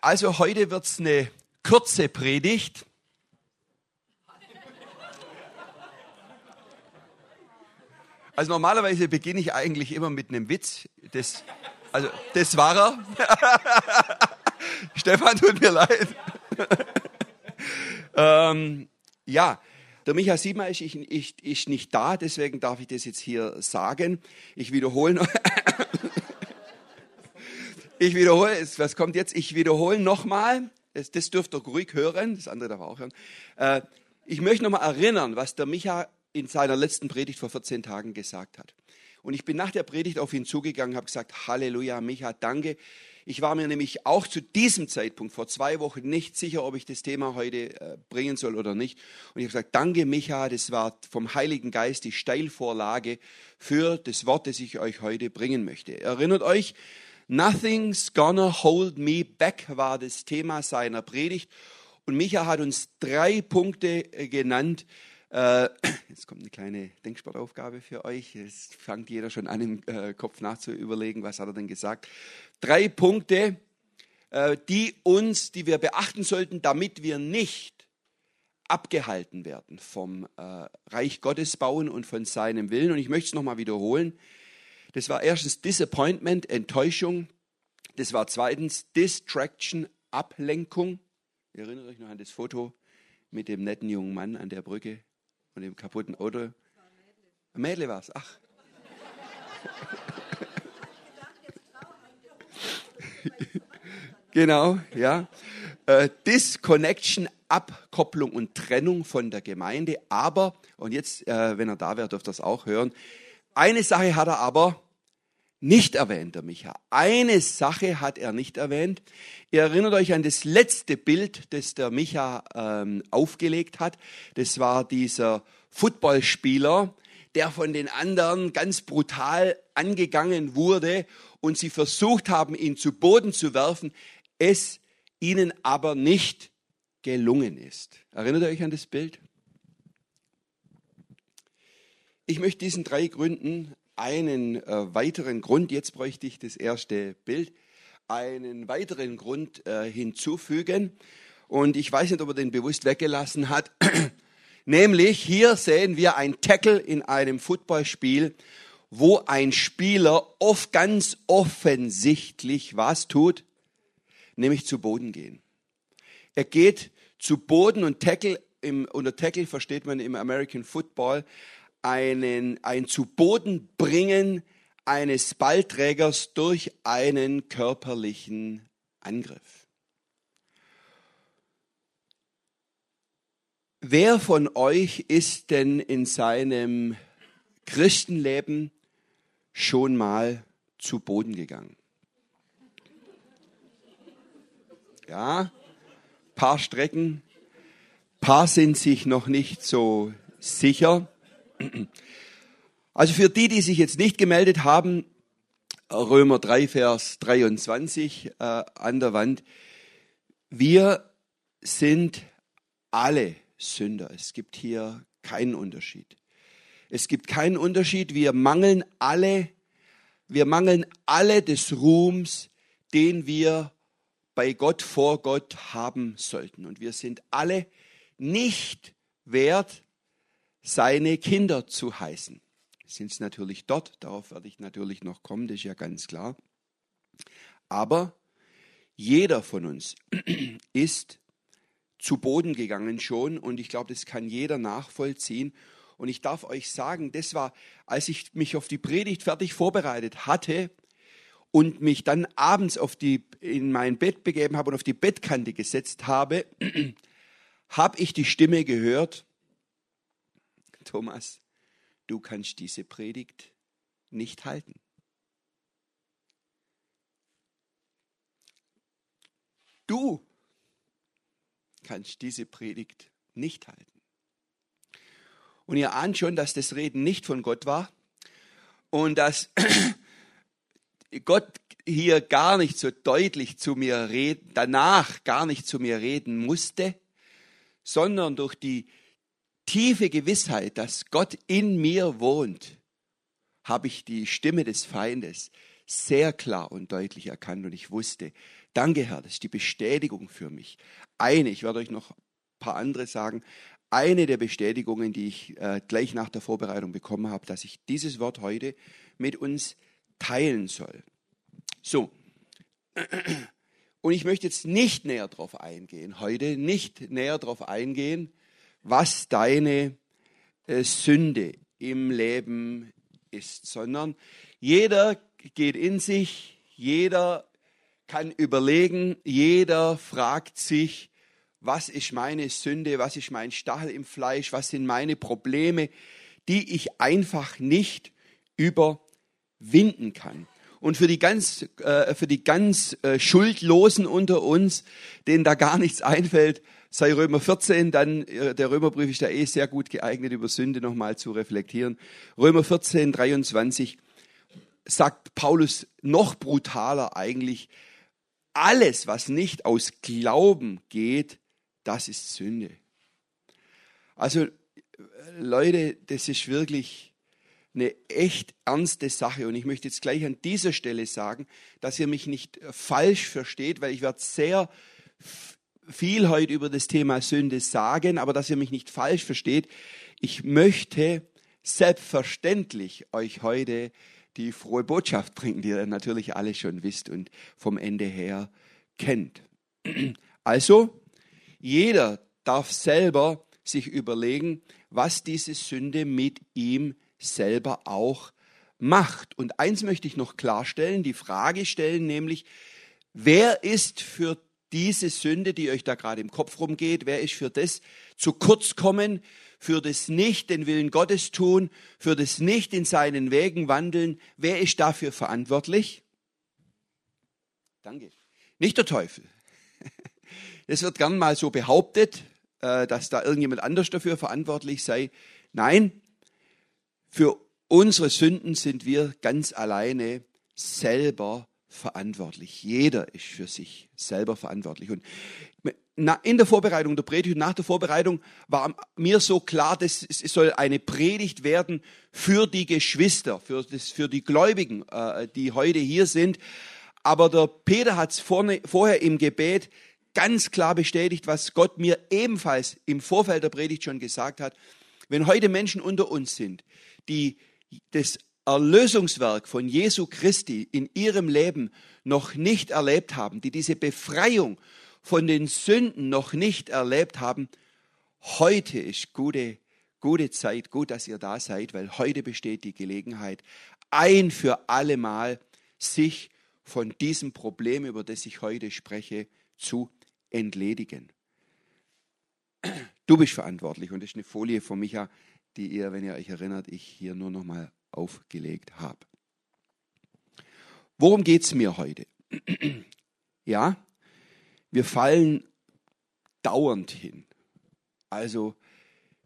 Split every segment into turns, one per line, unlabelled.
Also heute wird es eine kurze Predigt. Also normalerweise beginne ich eigentlich immer mit einem Witz. Das, also das war er. Stefan, tut mir leid. ähm, ja, der Micha Siema ist, ich, ich, ist nicht da, deswegen darf ich das jetzt hier sagen. Ich wiederhole noch. Ich wiederhole, was kommt jetzt? Ich wiederhole nochmal. Das, das dürft ihr ruhig hören, das andere darf auch hören. Äh, ich möchte nochmal erinnern, was der Micha in seiner letzten Predigt vor 14 Tagen gesagt hat. Und ich bin nach der Predigt auf ihn zugegangen, habe gesagt, Halleluja, Micha, danke. Ich war mir nämlich auch zu diesem Zeitpunkt vor zwei Wochen nicht sicher, ob ich das Thema heute äh, bringen soll oder nicht. Und ich habe gesagt, danke Micha, das war vom Heiligen Geist die Steilvorlage für das Wort, das ich euch heute bringen möchte. Erinnert euch, Nothing's gonna hold me back war das Thema seiner Predigt. Und Micha hat uns drei Punkte äh, genannt, äh, jetzt kommt eine kleine Denksportaufgabe für euch. Jetzt fängt jeder schon an, im äh, Kopf nachzuüberlegen, was hat er denn gesagt. Drei Punkte, die uns, die wir beachten sollten, damit wir nicht abgehalten werden vom Reich Gottes bauen und von seinem Willen. Und ich möchte es nochmal wiederholen. Das war erstens Disappointment, Enttäuschung. Das war zweitens Distraction, Ablenkung. Ihr erinnert euch noch an das Foto mit dem netten jungen Mann an der Brücke von dem kaputten Auto. Mädle war es, ach. genau, ja. Äh, Disconnection, Abkopplung und Trennung von der Gemeinde. Aber, und jetzt, äh, wenn er da wäre, dürft ihr das auch hören. Eine Sache hat er aber nicht erwähnt, der Micha. Eine Sache hat er nicht erwähnt. Ihr erinnert euch an das letzte Bild, das der Micha ähm, aufgelegt hat. Das war dieser Footballspieler, der von den anderen ganz brutal angegangen wurde und sie versucht haben, ihn zu Boden zu werfen, es ihnen aber nicht gelungen ist. Erinnert ihr euch an das Bild? Ich möchte diesen drei Gründen einen äh, weiteren Grund, jetzt bräuchte ich das erste Bild, einen weiteren Grund äh, hinzufügen. Und ich weiß nicht, ob er den bewusst weggelassen hat. Nämlich hier sehen wir ein Tackle in einem Footballspiel, wo ein Spieler oft ganz offensichtlich was tut, nämlich zu Boden gehen. Er geht zu Boden und Tackle, im, unter Tackle versteht man im American Football einen, ein zu Boden bringen eines Ballträgers durch einen körperlichen Angriff. Wer von euch ist denn in seinem Christenleben schon mal zu Boden gegangen? Ja, paar Strecken, paar sind sich noch nicht so sicher. Also für die, die sich jetzt nicht gemeldet haben, Römer 3, Vers 23 äh, an der Wand, wir sind alle Sünder. Es gibt hier keinen Unterschied. Es gibt keinen Unterschied. Wir mangeln alle, wir mangeln alle des Ruhms, den wir bei Gott vor Gott haben sollten. Und wir sind alle nicht wert, seine Kinder zu heißen. Sind es natürlich dort, darauf werde ich natürlich noch kommen, das ist ja ganz klar. Aber jeder von uns ist zu Boden gegangen schon und ich glaube, das kann jeder nachvollziehen. Und ich darf euch sagen, das war, als ich mich auf die Predigt fertig vorbereitet hatte und mich dann abends auf die, in mein Bett begeben habe und auf die Bettkante gesetzt habe, habe ich die Stimme gehört, Thomas, du kannst diese Predigt nicht halten. Du kannst diese Predigt nicht halten. Und ihr ahnt schon, dass das Reden nicht von Gott war und dass Gott hier gar nicht so deutlich zu mir reden, danach gar nicht zu mir reden musste, sondern durch die tiefe Gewissheit, dass Gott in mir wohnt, habe ich die Stimme des Feindes sehr klar und deutlich erkannt und ich wusste, Danke, Herr, das ist die Bestätigung für mich. Eine, ich werde euch noch ein paar andere sagen, eine der Bestätigungen, die ich äh, gleich nach der Vorbereitung bekommen habe, dass ich dieses Wort heute mit uns teilen soll. So, und ich möchte jetzt nicht näher darauf eingehen, heute nicht näher darauf eingehen, was deine äh, Sünde im Leben ist, sondern jeder geht in sich, jeder kann überlegen, jeder fragt sich, was ist meine Sünde, was ist mein Stachel im Fleisch, was sind meine Probleme, die ich einfach nicht überwinden kann. Und für die ganz, äh, für die ganz äh, Schuldlosen unter uns, denen da gar nichts einfällt, sei Römer 14, dann äh, der Römerbrief ist da eh sehr gut geeignet, über Sünde nochmal zu reflektieren. Römer 14, 23 sagt Paulus noch brutaler eigentlich, alles, was nicht aus Glauben geht, das ist Sünde. Also Leute, das ist wirklich eine echt ernste Sache. Und ich möchte jetzt gleich an dieser Stelle sagen, dass ihr mich nicht falsch versteht, weil ich werde sehr viel heute über das Thema Sünde sagen, aber dass ihr mich nicht falsch versteht. Ich möchte selbstverständlich euch heute die frohe Botschaft bringen, die ihr natürlich alle schon wisst und vom Ende her kennt. Also, jeder darf selber sich überlegen, was diese Sünde mit ihm selber auch macht. Und eins möchte ich noch klarstellen, die Frage stellen, nämlich, wer ist für diese Sünde, die euch da gerade im Kopf rumgeht, wer ist für das zu kurz kommen, für das nicht den Willen Gottes tun, für das nicht in seinen Wegen wandeln, wer ist dafür verantwortlich? Danke. Nicht der Teufel. Es wird gern mal so behauptet, äh, dass da irgendjemand anders dafür verantwortlich sei. Nein, für unsere Sünden sind wir ganz alleine selber verantwortlich. Jeder ist für sich selber verantwortlich. Und in der Vorbereitung der Predigt und nach der Vorbereitung war mir so klar, dass es soll eine Predigt werden für die Geschwister, für, das, für die Gläubigen, äh, die heute hier sind. Aber der Peter hat es vorher im Gebet ganz klar bestätigt, was Gott mir ebenfalls im Vorfeld der Predigt schon gesagt hat. Wenn heute Menschen unter uns sind, die das Erlösungswerk von Jesu Christi in ihrem Leben noch nicht erlebt haben, die diese Befreiung von den Sünden noch nicht erlebt haben, heute ist gute, gute Zeit, gut, dass ihr da seid, weil heute besteht die Gelegenheit, ein für alle Mal sich von diesem Problem, über das ich heute spreche, zu entledigen. Du bist verantwortlich und das ist eine Folie von Micha, die ihr, wenn ihr euch erinnert, ich hier nur noch mal aufgelegt habe. Worum geht es mir heute? ja, wir fallen dauernd hin. Also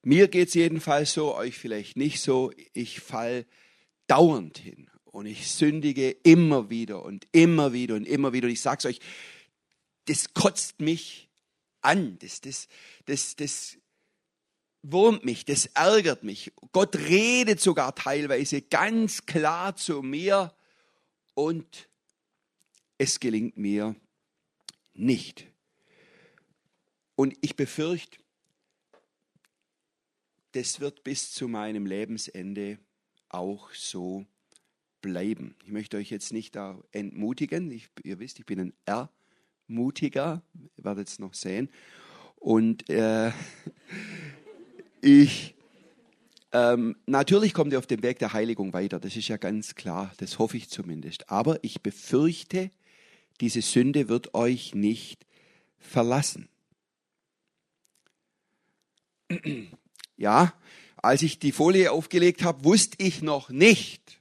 mir geht es jedenfalls so, euch vielleicht nicht so. Ich fall dauernd hin und ich sündige immer wieder und immer wieder und immer wieder. Und ich sage es euch, das kotzt mich an. Das, das, das, das wurmt mich, das ärgert mich. Gott redet sogar teilweise ganz klar zu mir und es gelingt mir nicht. Und ich befürchte, das wird bis zu meinem Lebensende auch so bleiben. Ich möchte euch jetzt nicht da entmutigen. Ich, ihr wisst, ich bin ein Ermutiger, ihr werdet es noch sehen. Und äh, ich, ähm, natürlich kommt ihr auf dem Weg der Heiligung weiter, das ist ja ganz klar, das hoffe ich zumindest. Aber ich befürchte, diese Sünde wird euch nicht verlassen. Ja, als ich die Folie aufgelegt habe, wusste ich noch nicht,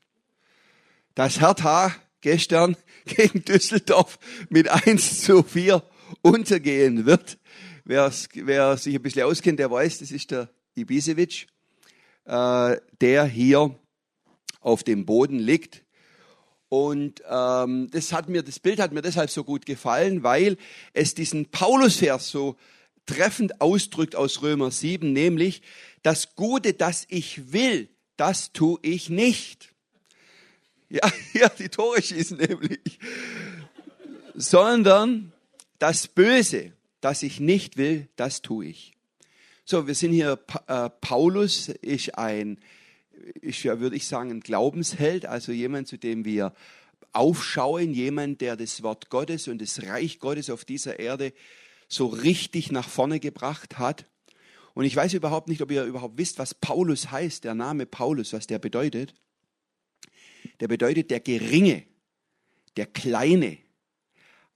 dass Hertha gestern gegen Düsseldorf mit 1 zu 4 untergehen wird. Wer, wer sich ein bisschen auskennt, der weiß, das ist der Ibisevic, äh, der hier auf dem Boden liegt. Und ähm, das hat mir, das Bild hat mir deshalb so gut gefallen, weil es diesen Paulusvers so treffend ausdrückt aus Römer 7, nämlich das Gute, das ich will, das tue ich nicht. Ja, ja, die Tore schießen nämlich. sondern das Böse, das ich nicht will, das tue ich. So, wir sind hier, äh, Paulus ist ein, ist würde ich sagen, ein Glaubensheld, also jemand, zu dem wir aufschauen, jemand, der das Wort Gottes und das Reich Gottes auf dieser Erde so richtig nach vorne gebracht hat. Und ich weiß überhaupt nicht, ob ihr überhaupt wisst, was Paulus heißt, der Name Paulus, was der bedeutet. Der bedeutet der Geringe, der Kleine.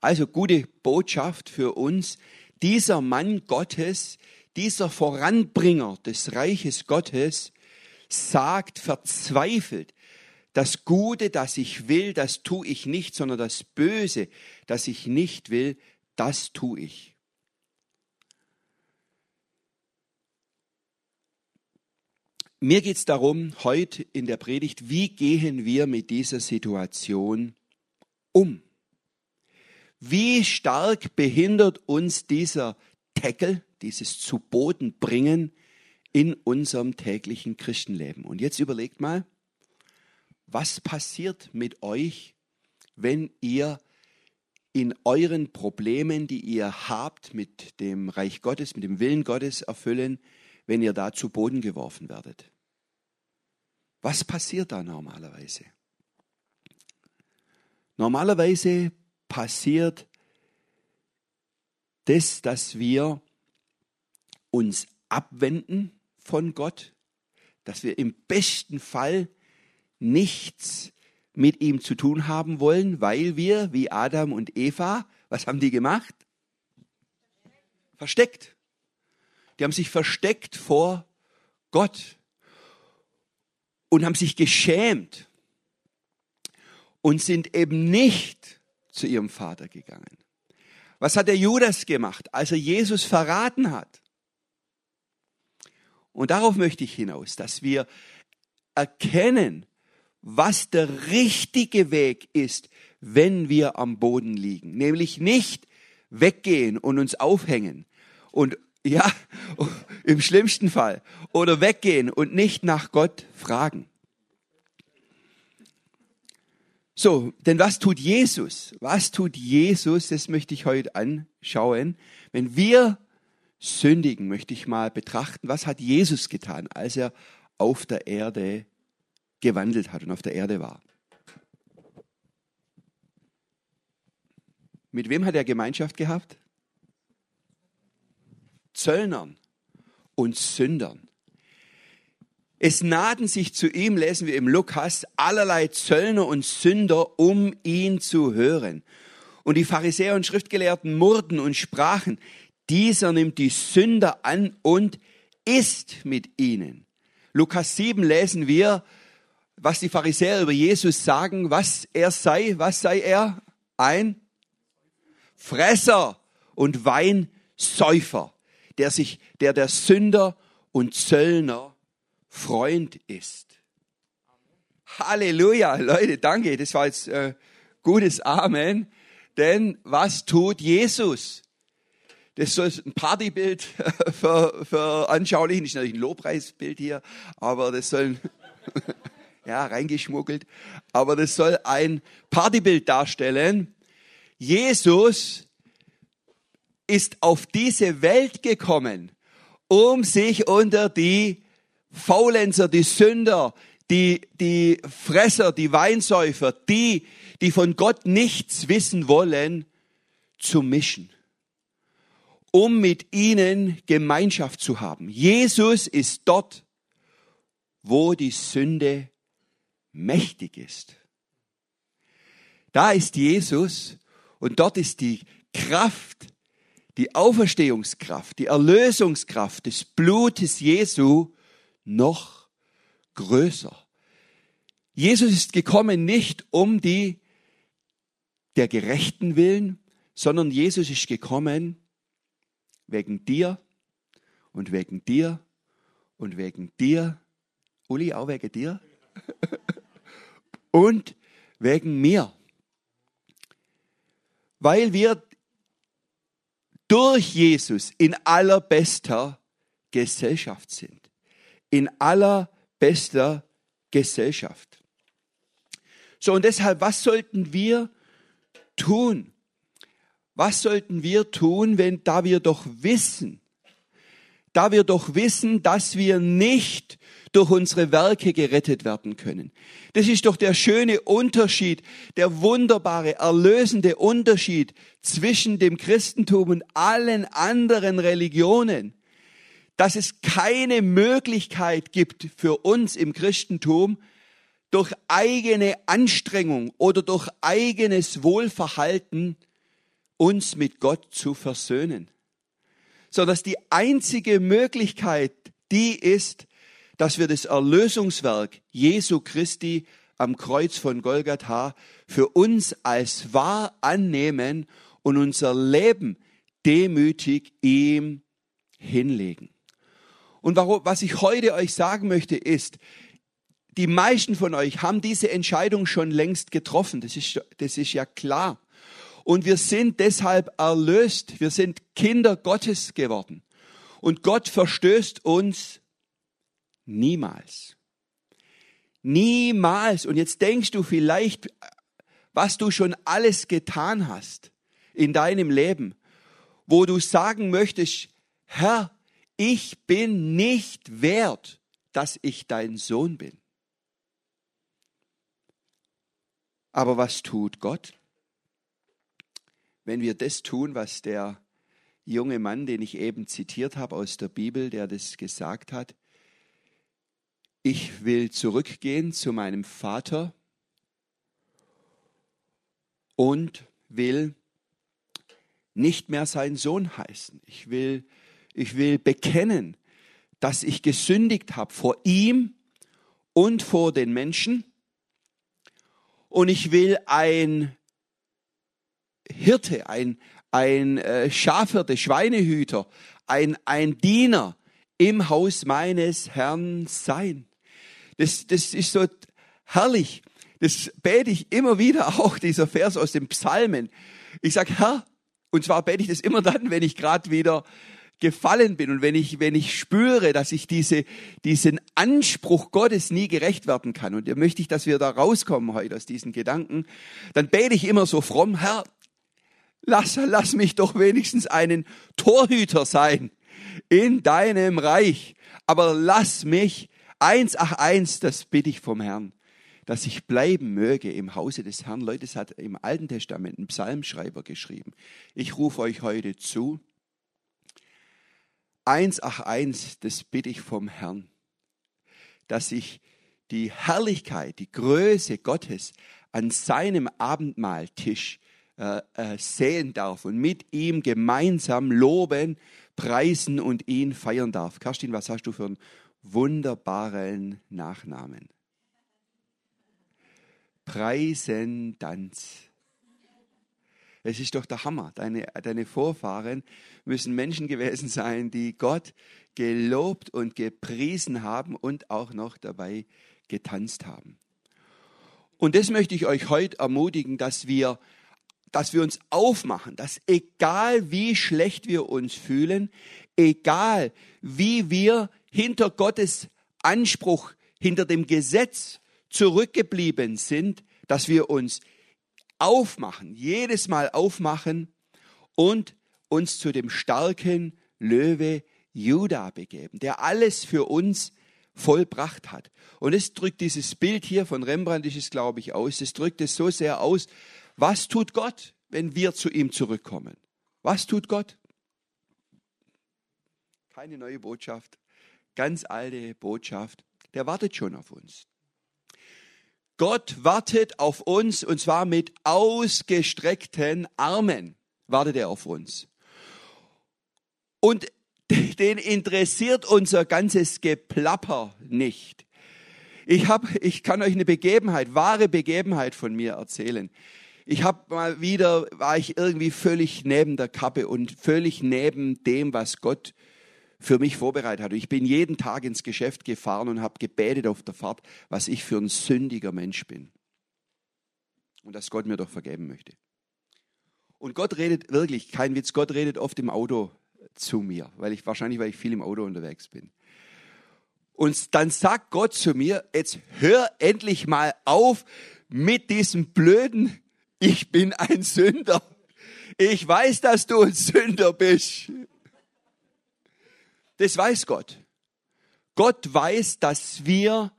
Also gute Botschaft für uns. Dieser Mann Gottes, dieser Voranbringer des Reiches Gottes sagt verzweifelt, das Gute, das ich will, das tue ich nicht, sondern das Böse, das ich nicht will, das tue ich. Mir geht es darum, heute in der Predigt, wie gehen wir mit dieser Situation um? Wie stark behindert uns dieser Tackle, dieses zu Boden bringen in unserem täglichen Christenleben? Und jetzt überlegt mal, was passiert mit euch, wenn ihr in euren Problemen, die ihr habt mit dem Reich Gottes, mit dem Willen Gottes erfüllen, wenn ihr da zu Boden geworfen werdet? Was passiert da normalerweise? Normalerweise passiert das, dass wir uns abwenden von Gott, dass wir im besten Fall nichts mit ihm zu tun haben wollen, weil wir, wie Adam und Eva, was haben die gemacht? Versteckt. Die haben sich versteckt vor Gott und haben sich geschämt und sind eben nicht zu ihrem Vater gegangen. Was hat der Judas gemacht, als er Jesus verraten hat? Und darauf möchte ich hinaus, dass wir erkennen, was der richtige Weg ist, wenn wir am Boden liegen. Nämlich nicht weggehen und uns aufhängen und ja, im schlimmsten Fall oder weggehen und nicht nach Gott fragen. So, denn was tut Jesus? Was tut Jesus? Das möchte ich heute anschauen. Wenn wir sündigen, möchte ich mal betrachten, was hat Jesus getan, als er auf der Erde gewandelt hat und auf der Erde war. Mit wem hat er Gemeinschaft gehabt? Zöllnern und Sündern. Es nahten sich zu ihm, lesen wir im Lukas, allerlei Zöllner und Sünder, um ihn zu hören. Und die Pharisäer und Schriftgelehrten murrten und sprachen, dieser nimmt die Sünder an und isst mit ihnen. Lukas 7 lesen wir, was die Pharisäer über Jesus sagen, was er sei, was sei er? Ein Fresser und Weinsäufer, der sich, der der Sünder und Zöllner Freund ist. Halleluja, Leute, danke, das war jetzt äh, gutes Amen. Denn was tut Jesus? Das soll ein Partybild für, für anschaulichen, ist natürlich ein Lobpreisbild hier, aber das soll ja, reingeschmuggelt. Aber das soll ein Partybild darstellen. Jesus ist auf diese Welt gekommen, um sich unter die Faulenzer, die Sünder, die, die Fresser, die Weinsäufer, die, die von Gott nichts wissen wollen, zu mischen, um mit ihnen Gemeinschaft zu haben. Jesus ist dort, wo die Sünde mächtig ist. Da ist Jesus und dort ist die Kraft, die Auferstehungskraft, die Erlösungskraft des Blutes Jesu noch größer. Jesus ist gekommen nicht um die der Gerechten willen, sondern Jesus ist gekommen wegen dir und wegen dir und wegen dir. Uli, auch wegen dir? und wegen mir. Weil wir durch Jesus in allerbester Gesellschaft sind. In allerbester Gesellschaft. So, und deshalb, was sollten wir tun? Was sollten wir tun, wenn da wir doch wissen, da wir doch wissen, dass wir nicht durch unsere Werke gerettet werden können. Das ist doch der schöne Unterschied, der wunderbare, erlösende Unterschied zwischen dem Christentum und allen anderen Religionen, dass es keine Möglichkeit gibt für uns im Christentum, durch eigene Anstrengung oder durch eigenes Wohlverhalten uns mit Gott zu versöhnen. Sondern dass die einzige Möglichkeit die ist, dass wir das Erlösungswerk Jesu Christi am Kreuz von Golgatha für uns als wahr annehmen und unser Leben demütig ihm hinlegen. Und warum, was ich heute euch sagen möchte, ist, die meisten von euch haben diese Entscheidung schon längst getroffen. Das ist, das ist ja klar. Und wir sind deshalb erlöst. Wir sind Kinder Gottes geworden. Und Gott verstößt uns niemals. Niemals. Und jetzt denkst du vielleicht, was du schon alles getan hast in deinem Leben, wo du sagen möchtest, Herr, ich bin nicht wert, dass ich dein Sohn bin. Aber was tut Gott? Wenn wir das tun, was der junge Mann, den ich eben zitiert habe aus der Bibel, der das gesagt hat, ich will zurückgehen zu meinem Vater und will nicht mehr sein Sohn heißen. Ich will, ich will bekennen, dass ich gesündigt habe vor ihm und vor den Menschen und ich will ein Hirte, ein, ein äh, Schafhirte, Schweinehüter, ein, ein Diener im Haus meines Herrn sein. Das, das ist so herrlich. Das bete ich immer wieder auch, dieser Vers aus den Psalmen. Ich sage, Herr, und zwar bete ich das immer dann, wenn ich gerade wieder gefallen bin und wenn ich, wenn ich spüre, dass ich diese, diesen Anspruch Gottes nie gerecht werden kann und da möchte ich, dass wir da rauskommen heute aus diesen Gedanken, dann bete ich immer so fromm, Herr, lass, lass mich doch wenigstens einen Torhüter sein in deinem Reich, aber lass mich eins, ach eins, das bitte ich vom Herrn, dass ich bleiben möge im Hause des Herrn. Leute, das hat im Alten Testament ein Psalmschreiber geschrieben. Ich rufe euch heute zu, eins, ach eins, das bitte ich vom Herrn, dass ich die Herrlichkeit, die Größe Gottes an seinem Abendmahltisch äh, äh, sehen darf und mit ihm gemeinsam loben, preisen und ihn feiern darf. Kerstin, was hast du für einen wunderbaren Nachnamen? Preisendanz. Es ist doch der Hammer. Deine, deine Vorfahren müssen Menschen gewesen sein, die Gott gelobt und gepriesen haben und auch noch dabei getanzt haben. Und das möchte ich euch heute ermutigen, dass wir, dass wir uns aufmachen, dass egal wie schlecht wir uns fühlen, egal wie wir hinter Gottes Anspruch, hinter dem Gesetz zurückgeblieben sind, dass wir uns aufmachen, jedes Mal aufmachen und uns zu dem starken Löwe Juda begeben, der alles für uns vollbracht hat. Und es drückt dieses Bild hier von Rembrandt, ist es glaube ich aus, es drückt es so sehr aus, was tut Gott, wenn wir zu ihm zurückkommen? Was tut Gott? Keine neue Botschaft, ganz alte Botschaft, der wartet schon auf uns. Gott wartet auf uns und zwar mit ausgestreckten Armen wartet er auf uns. Und den interessiert unser ganzes Geplapper nicht. Ich, hab, ich kann euch eine Begebenheit, wahre Begebenheit von mir erzählen. Ich habe mal wieder, war ich irgendwie völlig neben der Kappe und völlig neben dem, was Gott für mich vorbereitet hat. Ich bin jeden Tag ins Geschäft gefahren und habe gebetet auf der Fahrt, was ich für ein sündiger Mensch bin. Und dass Gott mir doch vergeben möchte. Und Gott redet wirklich, kein Witz, Gott redet oft im Auto zu mir, weil ich wahrscheinlich, weil ich viel im Auto unterwegs bin. Und dann sagt Gott zu mir, jetzt hör endlich mal auf mit diesem blöden, ich bin ein Sünder. Ich weiß, dass du ein Sünder bist. Das weiß Gott. Gott weiß, dass wir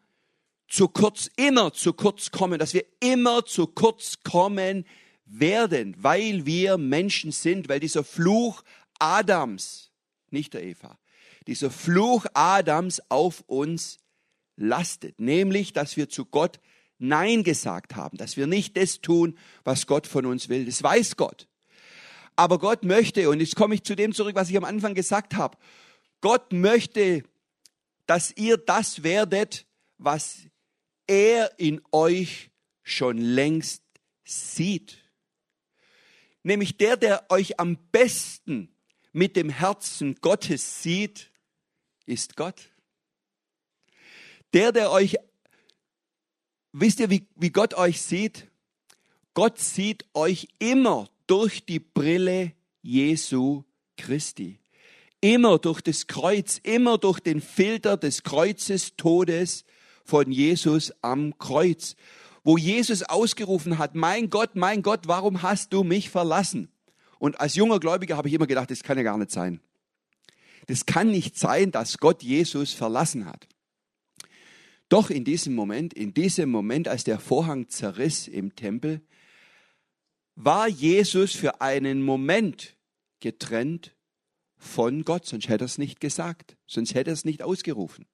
zu kurz, immer zu kurz kommen, dass wir immer zu kurz kommen werden, weil wir Menschen sind, weil dieser Fluch Adams, nicht der Eva, dieser Fluch Adams auf uns lastet, nämlich, dass wir zu Gott Nein gesagt haben, dass wir nicht das tun, was Gott von uns will. Das weiß Gott. Aber Gott möchte, und jetzt komme ich zu dem zurück, was ich am Anfang gesagt habe, Gott möchte, dass ihr das werdet, was er in euch schon längst sieht. Nämlich der, der euch am besten mit dem Herzen Gottes sieht, ist Gott. Der, der euch, wisst ihr, wie, wie Gott euch sieht? Gott sieht euch immer durch die Brille Jesu Christi. Immer durch das Kreuz, immer durch den Filter des Kreuzes Todes von Jesus am Kreuz, wo Jesus ausgerufen hat, mein Gott, mein Gott, warum hast du mich verlassen? Und als junger Gläubiger habe ich immer gedacht, das kann ja gar nicht sein. Das kann nicht sein, dass Gott Jesus verlassen hat. Doch in diesem Moment, in diesem Moment, als der Vorhang zerriss im Tempel, war Jesus für einen Moment getrennt von Gott, sonst hätte er es nicht gesagt, sonst hätte er es nicht ausgerufen.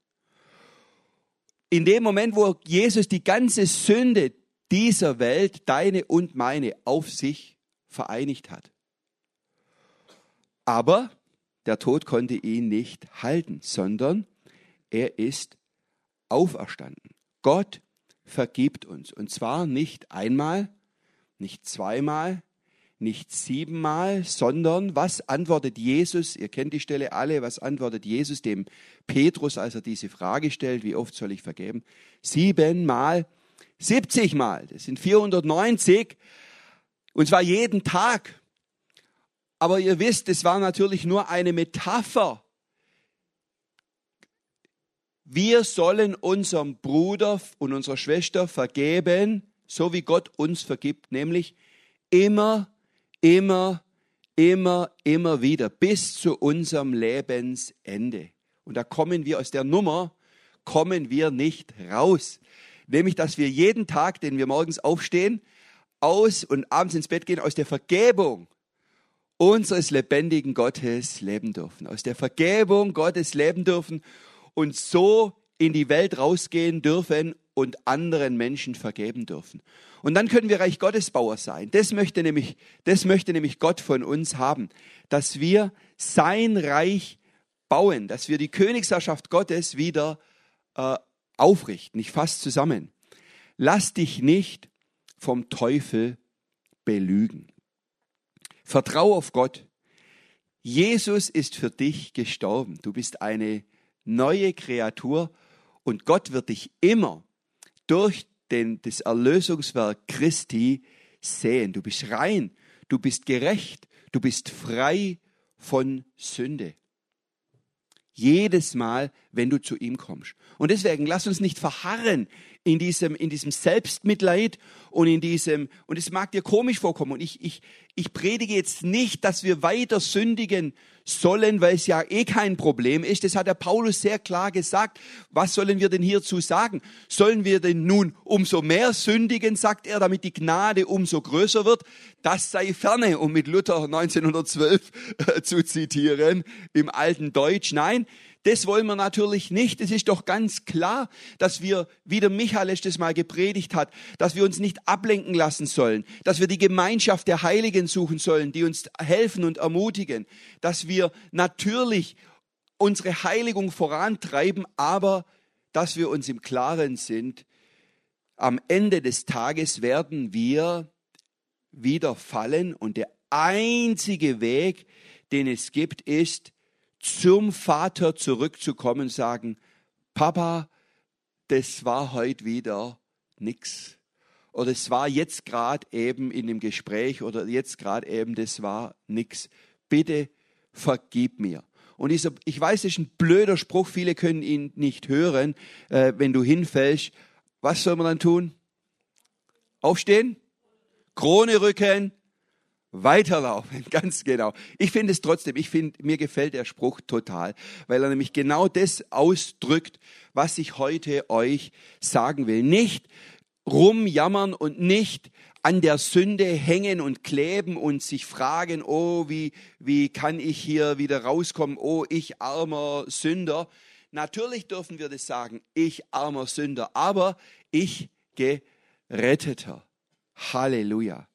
In dem Moment, wo Jesus die ganze Sünde dieser Welt, deine und meine, auf sich vereinigt hat. Aber der Tod konnte ihn nicht halten, sondern er ist auferstanden. Gott vergibt uns. Und zwar nicht einmal, nicht zweimal, nicht siebenmal, sondern was antwortet Jesus? Ihr kennt die Stelle alle. Was antwortet Jesus dem Petrus, als er diese Frage stellt? Wie oft soll ich vergeben? Siebenmal, siebzigmal. Das sind 490. Und zwar jeden Tag. Aber ihr wisst, es war natürlich nur eine Metapher. Wir sollen unserem Bruder und unserer Schwester vergeben, so wie Gott uns vergibt, nämlich immer, immer, immer, immer wieder, bis zu unserem Lebensende. Und da kommen wir aus der Nummer, kommen wir nicht raus. Nämlich, dass wir jeden Tag, den wir morgens aufstehen, aus und abends ins Bett gehen, aus der Vergebung unseres lebendigen Gottes leben dürfen, aus der Vergebung Gottes leben dürfen und so in die Welt rausgehen dürfen und anderen Menschen vergeben dürfen. Und dann können wir Reich Gottesbauer sein. Das möchte nämlich, das möchte nämlich Gott von uns haben, dass wir sein Reich bauen, dass wir die Königsherrschaft Gottes wieder äh, aufrichten. Ich fasse zusammen. Lass dich nicht vom Teufel belügen. Vertrau auf Gott. Jesus ist für dich gestorben. Du bist eine neue Kreatur und Gott wird dich immer durch den, das Erlösungswerk Christi sehen. Du bist rein, du bist gerecht, du bist frei von Sünde. Jedes Mal, wenn du zu ihm kommst. Und deswegen lass uns nicht verharren in diesem, in diesem Selbstmitleid und in diesem, und es mag dir komisch vorkommen, und ich, ich, ich predige jetzt nicht, dass wir weiter sündigen sollen, weil es ja eh kein Problem ist. Das hat der Paulus sehr klar gesagt. Was sollen wir denn hierzu sagen? Sollen wir denn nun umso mehr sündigen, sagt er, damit die Gnade umso größer wird? Das sei ferne, um mit Luther 1912 äh, zu zitieren, im alten Deutsch. Nein, das wollen wir natürlich nicht. Es ist doch ganz klar, dass wir, wie der Michael letztes Mal gepredigt hat, dass wir uns nicht ablenken lassen sollen, dass wir die Gemeinschaft der Heiligen suchen sollen, die uns helfen und ermutigen, dass wir natürlich unsere Heiligung vorantreiben, aber dass wir uns im Klaren sind, am Ende des Tages werden wir wieder fallen und der einzige Weg, den es gibt, ist, zum Vater zurückzukommen und sagen, Papa, das war heute wieder nix. Oder es war jetzt gerade eben in dem Gespräch oder jetzt gerade eben, das war nix. Bitte vergib mir. Und dieser, ich weiß, das ist ein blöder Spruch, viele können ihn nicht hören, äh, wenn du hinfällst. Was soll man dann tun? Aufstehen? Krone rücken? Weiterlaufen, ganz genau. Ich finde es trotzdem, ich finde, mir gefällt der Spruch total, weil er nämlich genau das ausdrückt, was ich heute euch sagen will. Nicht rumjammern und nicht an der Sünde hängen und kleben und sich fragen, oh, wie, wie kann ich hier wieder rauskommen? Oh, ich armer Sünder. Natürlich dürfen wir das sagen, ich armer Sünder, aber ich geretteter. Halleluja.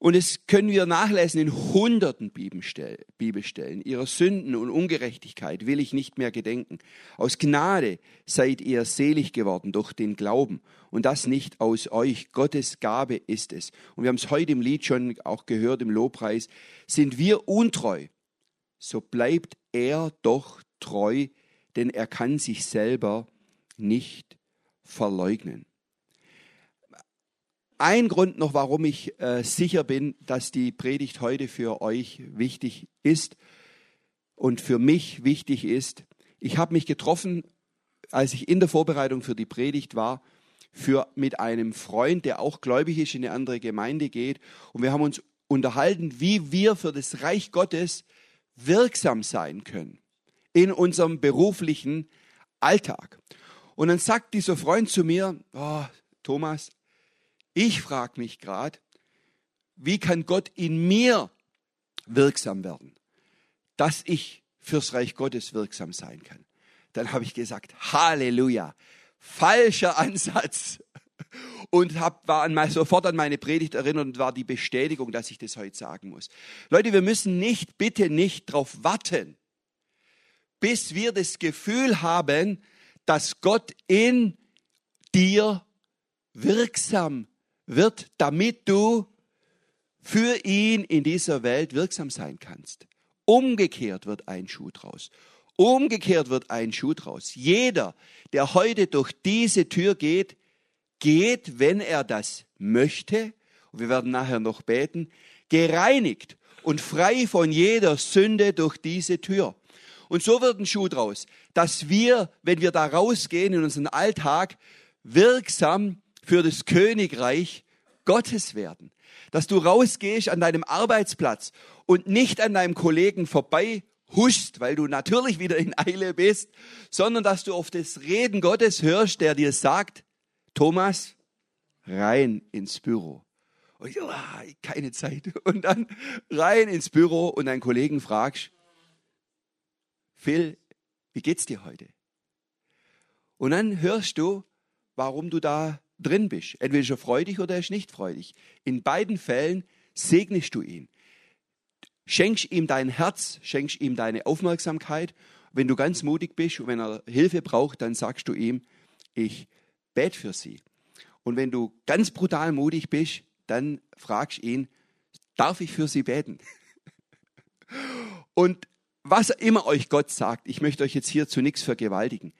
Und es können wir nachlesen in hunderten Bibelstellen. Ihrer Sünden und Ungerechtigkeit will ich nicht mehr gedenken. Aus Gnade seid ihr selig geworden durch den Glauben. Und das nicht aus euch. Gottes Gabe ist es. Und wir haben es heute im Lied schon auch gehört, im Lobpreis. Sind wir untreu, so bleibt er doch treu, denn er kann sich selber nicht verleugnen. Ein Grund noch, warum ich äh, sicher bin, dass die Predigt heute für euch wichtig ist und für mich wichtig ist. Ich habe mich getroffen, als ich in der Vorbereitung für die Predigt war, für, mit einem Freund, der auch gläubig ist, in eine andere Gemeinde geht. Und wir haben uns unterhalten, wie wir für das Reich Gottes wirksam sein können in unserem beruflichen Alltag. Und dann sagt dieser Freund zu mir, oh, Thomas, ich frage mich gerade, wie kann Gott in mir wirksam werden, dass ich fürs Reich Gottes wirksam sein kann. Dann habe ich gesagt, Halleluja, falscher Ansatz. Und hab, war an, sofort an meine Predigt erinnert und war die Bestätigung, dass ich das heute sagen muss. Leute, wir müssen nicht, bitte nicht darauf warten, bis wir das Gefühl haben, dass Gott in dir wirksam wird, damit du für ihn in dieser Welt wirksam sein kannst. Umgekehrt wird ein Schuh draus. Umgekehrt wird ein Schuh draus. Jeder, der heute durch diese Tür geht, geht, wenn er das möchte, wir werden nachher noch beten, gereinigt und frei von jeder Sünde durch diese Tür. Und so wird ein Schuh draus, dass wir, wenn wir da rausgehen in unseren Alltag, wirksam für das Königreich Gottes werden. Dass du rausgehst an deinem Arbeitsplatz und nicht an deinem Kollegen vorbei huschst, weil du natürlich wieder in Eile bist, sondern dass du auf das Reden Gottes hörst, der dir sagt, Thomas, rein ins Büro. Und ah, keine Zeit. Und dann rein ins Büro und deinen Kollegen fragst, Phil, wie geht's dir heute? Und dann hörst du, warum du da drin bist. Entweder ist er freudig oder er ist nicht freudig. In beiden Fällen segnest du ihn. Schenkst ihm dein Herz, schenkst ihm deine Aufmerksamkeit. Wenn du ganz mutig bist und wenn er Hilfe braucht, dann sagst du ihm, ich bete für sie. Und wenn du ganz brutal mutig bist, dann fragst ihn, darf ich für sie beten? Und was immer euch Gott sagt, ich möchte euch jetzt hier zu nichts vergewaltigen.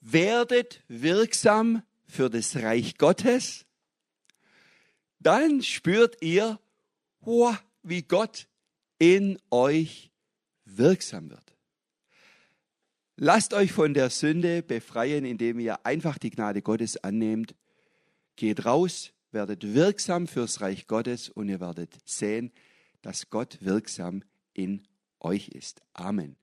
Werdet wirksam für das Reich Gottes, dann spürt ihr, wie Gott in euch wirksam wird. Lasst euch von der Sünde befreien, indem ihr einfach die Gnade Gottes annehmt. Geht raus, werdet wirksam fürs Reich Gottes und ihr werdet sehen, dass Gott wirksam in euch ist. Amen.